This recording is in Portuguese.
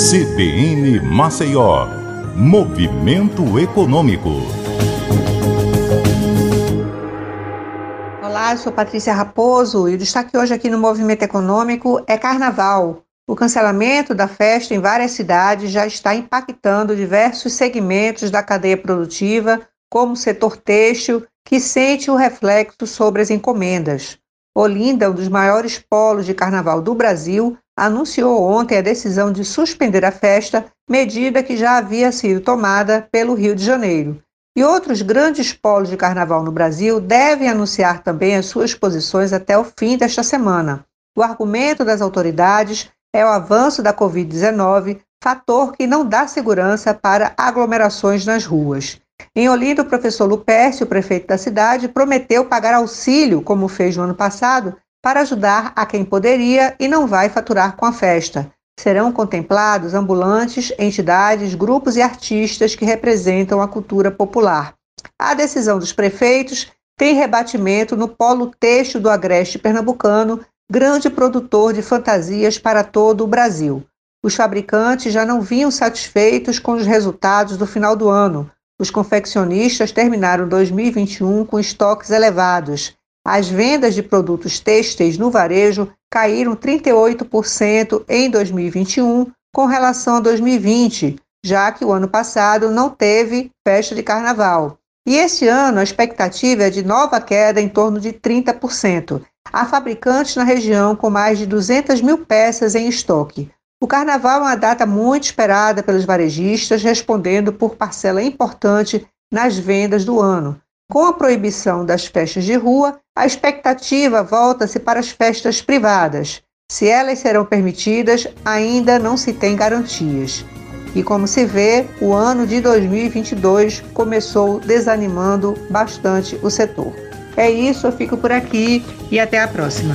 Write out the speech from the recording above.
CBN Maceió, Movimento Econômico. Olá, eu sou Patrícia Raposo e o destaque hoje aqui no Movimento Econômico é Carnaval. O cancelamento da festa em várias cidades já está impactando diversos segmentos da cadeia produtiva, como o setor têxtil, que sente o reflexo sobre as encomendas. Olinda, um dos maiores polos de carnaval do Brasil, anunciou ontem a decisão de suspender a festa, medida que já havia sido tomada pelo Rio de Janeiro. E outros grandes polos de carnaval no Brasil devem anunciar também as suas posições até o fim desta semana. O argumento das autoridades é o avanço da Covid-19, fator que não dá segurança para aglomerações nas ruas. Em Olinda, o professor Lupércio, prefeito da cidade, prometeu pagar auxílio, como fez no ano passado, para ajudar a quem poderia e não vai faturar com a festa. Serão contemplados ambulantes, entidades, grupos e artistas que representam a cultura popular. A decisão dos prefeitos tem rebatimento no polo têxtil do Agreste Pernambucano, grande produtor de fantasias para todo o Brasil. Os fabricantes já não vinham satisfeitos com os resultados do final do ano. Os confeccionistas terminaram 2021 com estoques elevados. As vendas de produtos têxteis no varejo caíram 38% em 2021 com relação a 2020, já que o ano passado não teve festa de carnaval. E este ano a expectativa é de nova queda em torno de 30%. Há fabricantes na região com mais de 200 mil peças em estoque. O carnaval é uma data muito esperada pelos varejistas, respondendo por parcela importante nas vendas do ano. Com a proibição das festas de rua, a expectativa volta-se para as festas privadas. Se elas serão permitidas, ainda não se tem garantias. E como se vê, o ano de 2022 começou desanimando bastante o setor. É isso, eu fico por aqui e até a próxima.